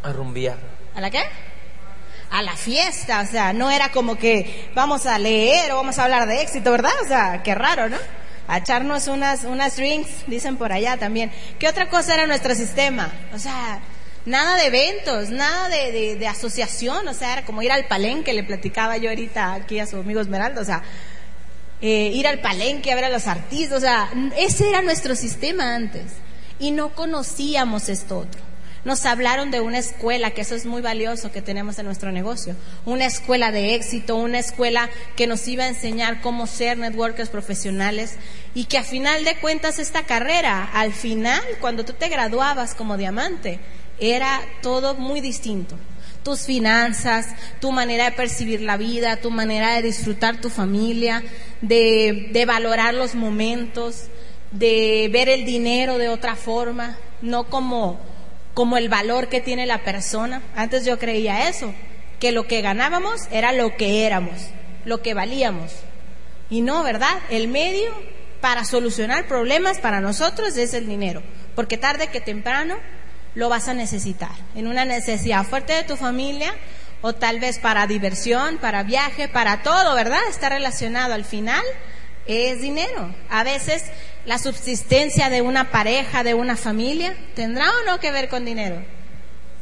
A rumbear. ¿A la qué? A la fiesta, o sea, no era como que vamos a leer o vamos a hablar de éxito, ¿verdad? O sea, qué raro, ¿no? A echarnos unas, unas drinks, dicen por allá también. ¿Qué otra cosa era nuestro sistema? O sea, nada de eventos, nada de, de, asociación, o sea, era como ir al palenque, le platicaba yo ahorita aquí a su amigo Esmeralda, o sea, eh, ir al palenque a ver a los artistas, o sea, ese era nuestro sistema antes. Y no conocíamos esto otro nos hablaron de una escuela, que eso es muy valioso que tenemos en nuestro negocio, una escuela de éxito, una escuela que nos iba a enseñar cómo ser networkers profesionales y que a final de cuentas esta carrera, al final, cuando tú te graduabas como diamante, era todo muy distinto. Tus finanzas, tu manera de percibir la vida, tu manera de disfrutar tu familia, de, de, valorar los momentos, de ver el dinero de otra forma, no como como el valor que tiene la persona. Antes yo creía eso, que lo que ganábamos era lo que éramos, lo que valíamos. Y no, ¿verdad? El medio para solucionar problemas para nosotros es el dinero, porque tarde que temprano lo vas a necesitar, en una necesidad fuerte de tu familia o tal vez para diversión, para viaje, para todo, ¿verdad? Está relacionado al final, es dinero. A veces la subsistencia de una pareja, de una familia, tendrá o no que ver con dinero.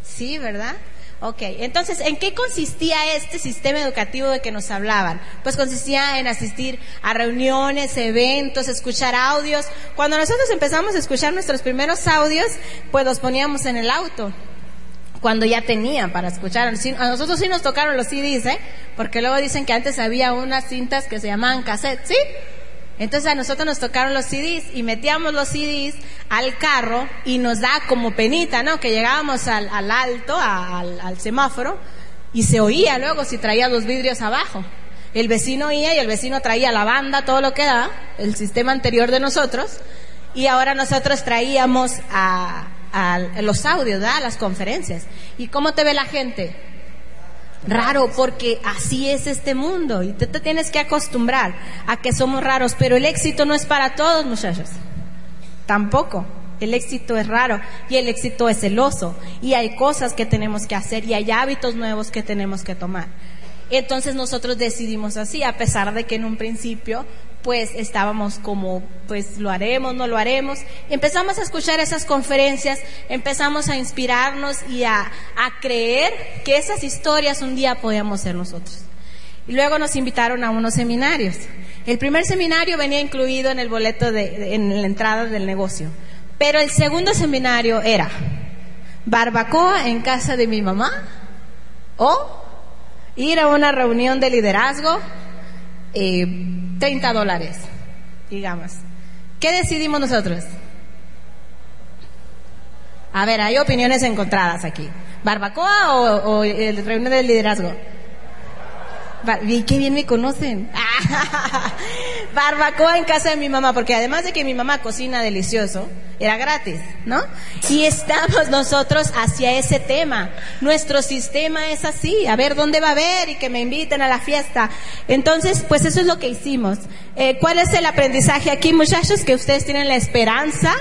Sí, ¿verdad? Ok, entonces, ¿en qué consistía este sistema educativo de que nos hablaban? Pues consistía en asistir a reuniones, eventos, escuchar audios. Cuando nosotros empezamos a escuchar nuestros primeros audios, pues los poníamos en el auto cuando ya tenían para escuchar. A nosotros sí nos tocaron los CDs, ¿eh? Porque luego dicen que antes había unas cintas que se llamaban cassettes, ¿sí? Entonces a nosotros nos tocaron los CDs y metíamos los CDs al carro y nos da como penita, ¿no? Que llegábamos al, alto, al, semáforo y se oía luego si traía los vidrios abajo. El vecino oía y el vecino traía la banda, todo lo que da, el sistema anterior de nosotros, y ahora nosotros traíamos a, los audios, ¿da? las conferencias. ¿Y cómo te ve la gente? Raro porque así es este mundo y tú te tienes que acostumbrar a que somos raros, pero el éxito no es para todos, muchachos. Tampoco. El éxito es raro y el éxito es celoso y hay cosas que tenemos que hacer y hay hábitos nuevos que tenemos que tomar. Entonces nosotros decidimos así, a pesar de que en un principio pues estábamos como, pues lo haremos, no lo haremos. Empezamos a escuchar esas conferencias, empezamos a inspirarnos y a, creer que esas historias un día podíamos ser nosotros. Y luego nos invitaron a unos seminarios. El primer seminario venía incluido en el boleto de, en la entrada del negocio. Pero el segundo seminario era barbacoa en casa de mi mamá o ir a una reunión de liderazgo eh, 30 dólares, digamos. ¿Qué decidimos nosotros? A ver, hay opiniones encontradas aquí. ¿Barbacoa o, o el reunión de liderazgo? Y qué bien me conocen. Barbacoa en casa de mi mamá, porque además de que mi mamá cocina delicioso, era gratis, ¿no? Y estamos nosotros hacia ese tema. Nuestro sistema es así, a ver dónde va a haber y que me inviten a la fiesta. Entonces, pues eso es lo que hicimos. Eh, ¿Cuál es el aprendizaje aquí, muchachos? Que ustedes tienen la esperanza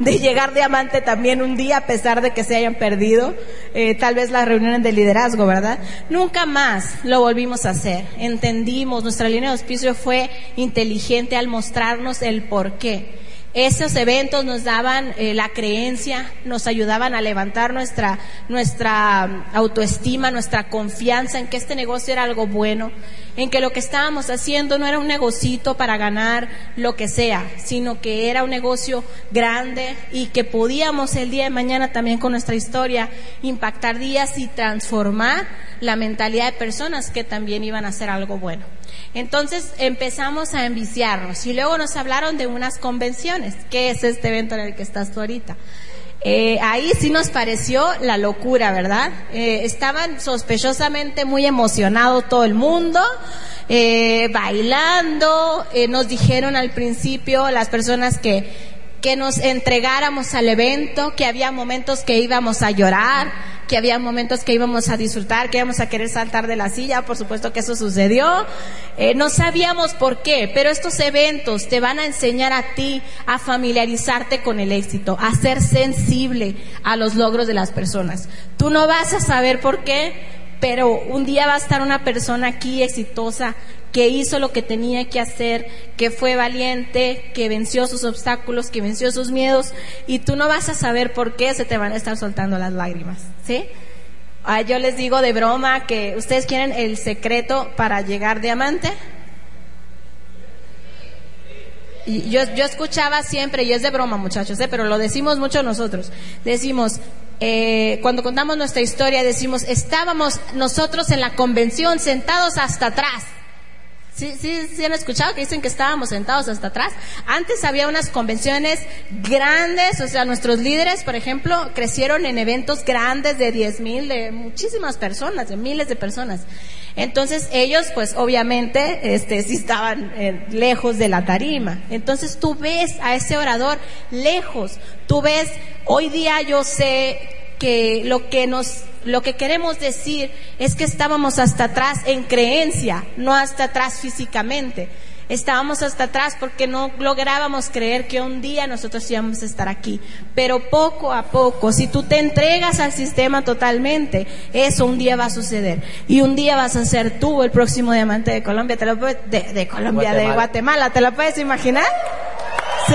de llegar diamante también un día a pesar de que se hayan perdido eh, tal vez las reuniones de liderazgo, ¿verdad? Nunca más lo volvimos a hacer. Entendimos, nuestra línea de auspicio fue inteligente al mostrarnos el por qué. Esos eventos nos daban eh, la creencia, nos ayudaban a levantar nuestra, nuestra um, autoestima, nuestra confianza en que este negocio era algo bueno, en que lo que estábamos haciendo no era un negocito para ganar lo que sea, sino que era un negocio grande y que podíamos el día de mañana también con nuestra historia impactar días y transformar la mentalidad de personas que también iban a hacer algo bueno. Entonces empezamos a enviciarnos y luego nos hablaron de unas convenciones, que es este evento en el que estás tú ahorita. Eh, ahí sí nos pareció la locura, ¿verdad? Eh, estaban sospechosamente muy emocionados todo el mundo, eh, bailando, nos dijeron al principio las personas que, que nos entregáramos al evento, que había momentos que íbamos a llorar, que había momentos que íbamos a disfrutar, que íbamos a querer saltar de la silla, por supuesto que eso sucedió. Eh, no sabíamos por qué, pero estos eventos te van a enseñar a ti a familiarizarte con el éxito, a ser sensible a los logros de las personas. Tú no vas a saber por qué, pero un día va a estar una persona aquí exitosa que hizo lo que tenía que hacer, que fue valiente, que venció sus obstáculos, que venció sus miedos, y tú no vas a saber por qué se te van a estar soltando las lágrimas, ¿sí? Ah, yo les digo de broma que ustedes quieren el secreto para llegar diamante. Y yo, yo escuchaba siempre, y es de broma muchachos, ¿eh? pero lo decimos mucho nosotros, decimos, eh, cuando contamos nuestra historia, decimos, estábamos nosotros en la convención sentados hasta atrás ¿Sí, sí, sí han escuchado que dicen que estábamos sentados hasta atrás? Antes había unas convenciones grandes, o sea, nuestros líderes, por ejemplo, crecieron en eventos grandes de diez mil, de muchísimas personas, de miles de personas. Entonces ellos, pues obviamente, este, sí estaban eh, lejos de la tarima. Entonces tú ves a ese orador lejos. Tú ves, hoy día yo sé que lo que nos lo que queremos decir es que estábamos hasta atrás en creencia, no hasta atrás físicamente. estábamos hasta atrás porque no lográbamos creer que un día nosotros íbamos a estar aquí. Pero poco a poco, si tú te entregas al sistema totalmente, eso un día va a suceder. Y un día vas a ser tú el próximo diamante de Colombia, te lo de, de Colombia, de Guatemala, ¿te lo puedes imaginar? ¿Sí?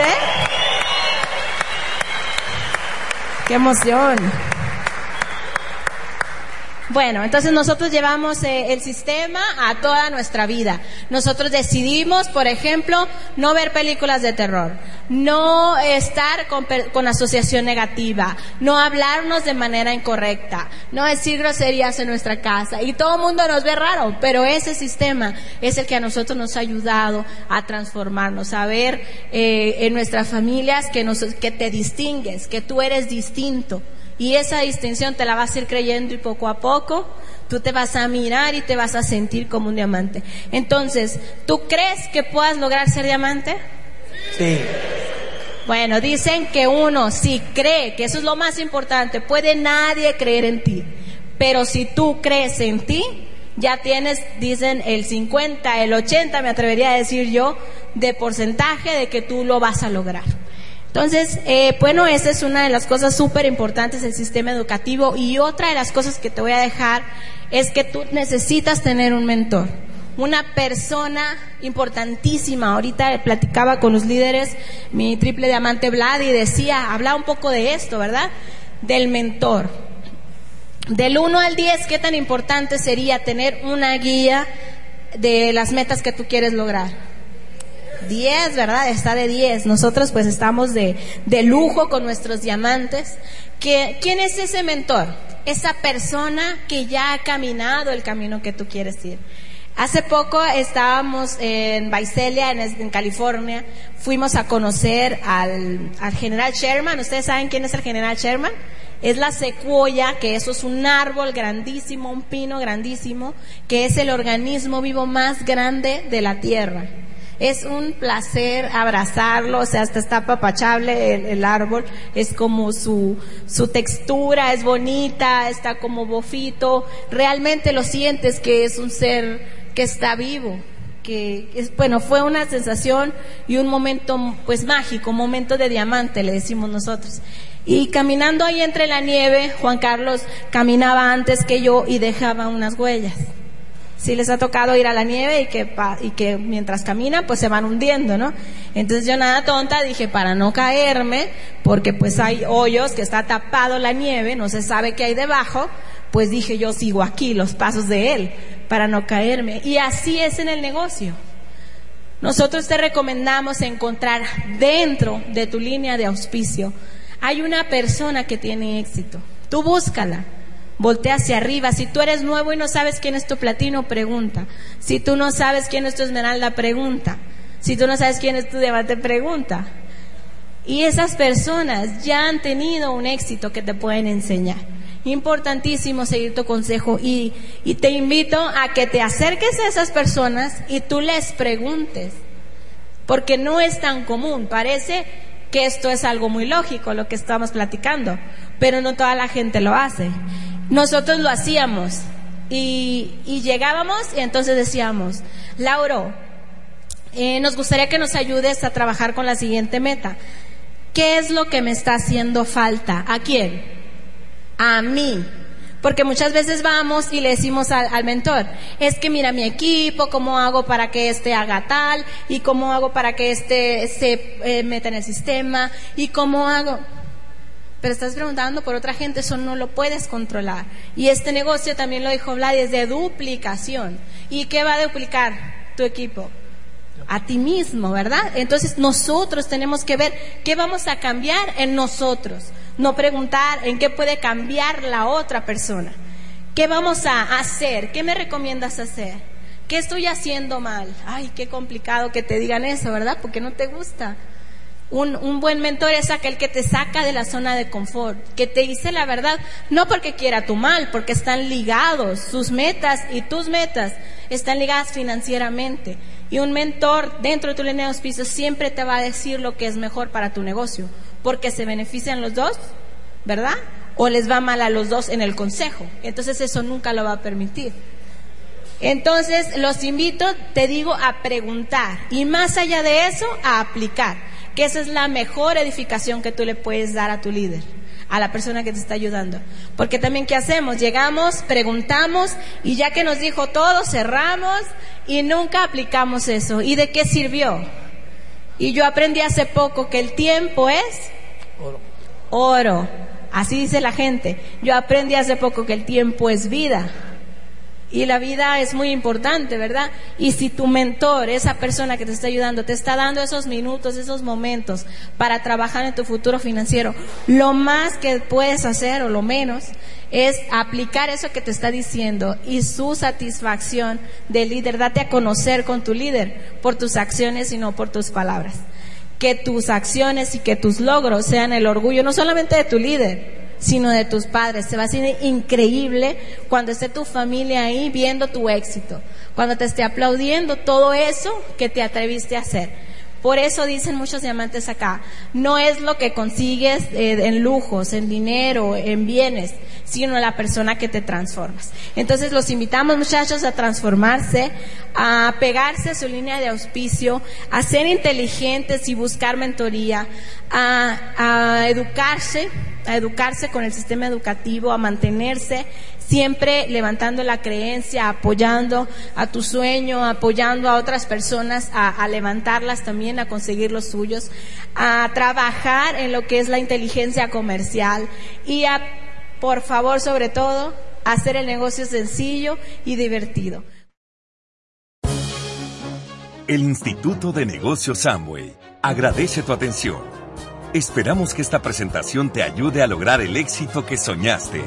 ¡Qué emoción! Bueno, entonces nosotros llevamos eh, el sistema a toda nuestra vida. Nosotros decidimos, por ejemplo, no ver películas de terror, no estar con, con, asociación negativa, no hablarnos de manera incorrecta, no decir groserías en nuestra casa. Y todo el mundo nos ve raro, pero ese sistema es el que a nosotros nos ha ayudado a transformarnos, a ver eh, en nuestras familias que, nos, que te distingues, que tú eres distinto. Y esa distinción te la vas a ir creyendo y poco a poco tú te vas a mirar y te vas a sentir como un diamante. Entonces, ¿tú crees que puedas lograr ser diamante? Sí. Bueno, dicen que uno si cree, que eso es lo más importante, puede nadie creer en ti. Pero si tú crees en ti, ya tienes, dicen, el 50, el 80, me atrevería a decir yo, de porcentaje de que tú lo vas a lograr. Entonces, eh, bueno, esa es una de las cosas súper importantes del sistema educativo y otra de las cosas que te voy a dejar es que tú necesitas tener un mentor, una persona importantísima. Ahorita platicaba con los líderes, mi triple diamante Vlad, y decía, habla un poco de esto, ¿verdad? Del mentor. Del 1 al 10, ¿qué tan importante sería tener una guía de las metas que tú quieres lograr? 10, ¿verdad? Está de 10. Nosotros pues estamos de, de lujo con nuestros diamantes. ¿Quién es ese mentor? Esa persona que ya ha caminado el camino que tú quieres ir. Hace poco estábamos en Visalia, en, California. Fuimos a conocer al, al, general Sherman. ¿Ustedes saben quién es el general Sherman? Es la secuoya, que eso es un árbol grandísimo, un pino grandísimo, que es el organismo vivo más grande de la Tierra. Es un placer abrazarlo, o sea, hasta está apapachable el, árbol, es como su, su textura, es bonita, está como bofito, realmente lo sientes que es un ser que está vivo, que es, bueno, fue una sensación y un momento pues mágico, un momento de diamante, le decimos nosotros. Y caminando ahí entre la nieve, Juan Carlos caminaba antes que yo y dejaba unas huellas si les ha tocado ir a la nieve y que, mientras caminan pues se van hundiendo, ¿no? Entonces yo nada tonta dije para no caerme, porque pues hay hoyos que está tapado la nieve, no se sabe qué hay debajo, pues dije yo sigo aquí los pasos de él para no caerme. Y así es en el negocio. Nosotros te recomendamos encontrar dentro de tu línea de auspicio, hay una persona que tiene éxito. Tú búscala Voltea hacia arriba. Si tú eres nuevo y no sabes quién es tu platino, pregunta. Si tú no sabes quién es tu esmeralda, pregunta. Si tú no sabes quién es tu diamante, pregunta. Y esas personas ya han tenido un éxito que te pueden enseñar. Importantísimo seguir tu consejo y, y te invito a que te acerques a esas personas y tú les preguntes. Porque no es tan común. Parece que esto es algo muy lógico, lo que estamos platicando, pero no toda la gente lo hace nosotros lo hacíamos y, llegábamos y entonces decíamos, Lauro, eh, nos gustaría que nos ayudes a trabajar con la siguiente meta. ¿Qué es lo que me está haciendo falta? ¿A quién? A mí. Porque muchas veces vamos y le decimos al, mentor, es que mira mi equipo, cómo hago para que este haga tal, y cómo hago para que este se eh, meta en el sistema, y cómo hago pero estás preguntando por otra gente, eso no lo puedes controlar. Y este negocio también lo dijo Vlad, es de duplicación. ¿Y qué va a duplicar tu equipo? A ti mismo, ¿verdad? Entonces nosotros tenemos que ver qué vamos a cambiar en nosotros, no preguntar en qué puede cambiar la otra persona. ¿Qué vamos a hacer? ¿Qué me recomiendas hacer? ¿Qué estoy haciendo mal? Ay, qué complicado que te digan eso, ¿verdad? Porque no te gusta. Un, buen mentor es aquel que te saca de la zona de confort, que te dice la verdad, no porque quiera tu mal, porque están ligados, sus metas y tus metas están ligadas financieramente. Y un mentor dentro de tu línea de auspicio siempre te va a decir lo que es mejor para tu negocio, porque se benefician los dos, ¿verdad? O les va mal a los dos en el consejo. Entonces eso nunca lo va a permitir. Entonces, los invito, te digo, a preguntar y más allá de eso, a aplicar, que esa es la mejor edificación que tú le puedes dar a tu líder, a la persona que te está ayudando. Porque también, ¿qué hacemos? Llegamos, preguntamos y ya que nos dijo todo, cerramos y nunca aplicamos eso. ¿Y de qué sirvió? Y yo aprendí hace poco que el tiempo es oro. oro. Así dice la gente. Yo aprendí hace poco que el tiempo es vida. Y la vida es muy importante, ¿verdad? Y si tu mentor, esa persona que te está ayudando, te está dando esos minutos, esos momentos para trabajar en tu futuro financiero, lo más que puedes hacer o lo menos es aplicar eso que te está diciendo y su satisfacción de líder, date a conocer con tu líder por tus acciones y no por tus palabras. Que tus acciones y que tus logros sean el orgullo no solamente de tu líder, sino de tus padres. Se va a hacer increíble cuando esté tu familia ahí viendo tu éxito, cuando te esté aplaudiendo todo eso que te atreviste a hacer. Por eso dicen muchos diamantes acá, no es lo que consigues eh, en lujos, en dinero, en bienes, sino la persona que te transformas. Entonces los invitamos muchachos a transformarse, a pegarse a su línea de auspicio, a ser inteligentes y buscar mentoría, a, a educarse, a educarse con el sistema educativo, a mantenerse siempre levantando la creencia, apoyando a tu sueño, apoyando a otras personas a, levantarlas también, a conseguir los suyos, a trabajar en lo que es la inteligencia comercial y a, por favor, sobre todo, hacer el negocio sencillo y divertido. El Instituto de Negocios Amway agradece tu atención. Esperamos que esta presentación te ayude a lograr el éxito que soñaste.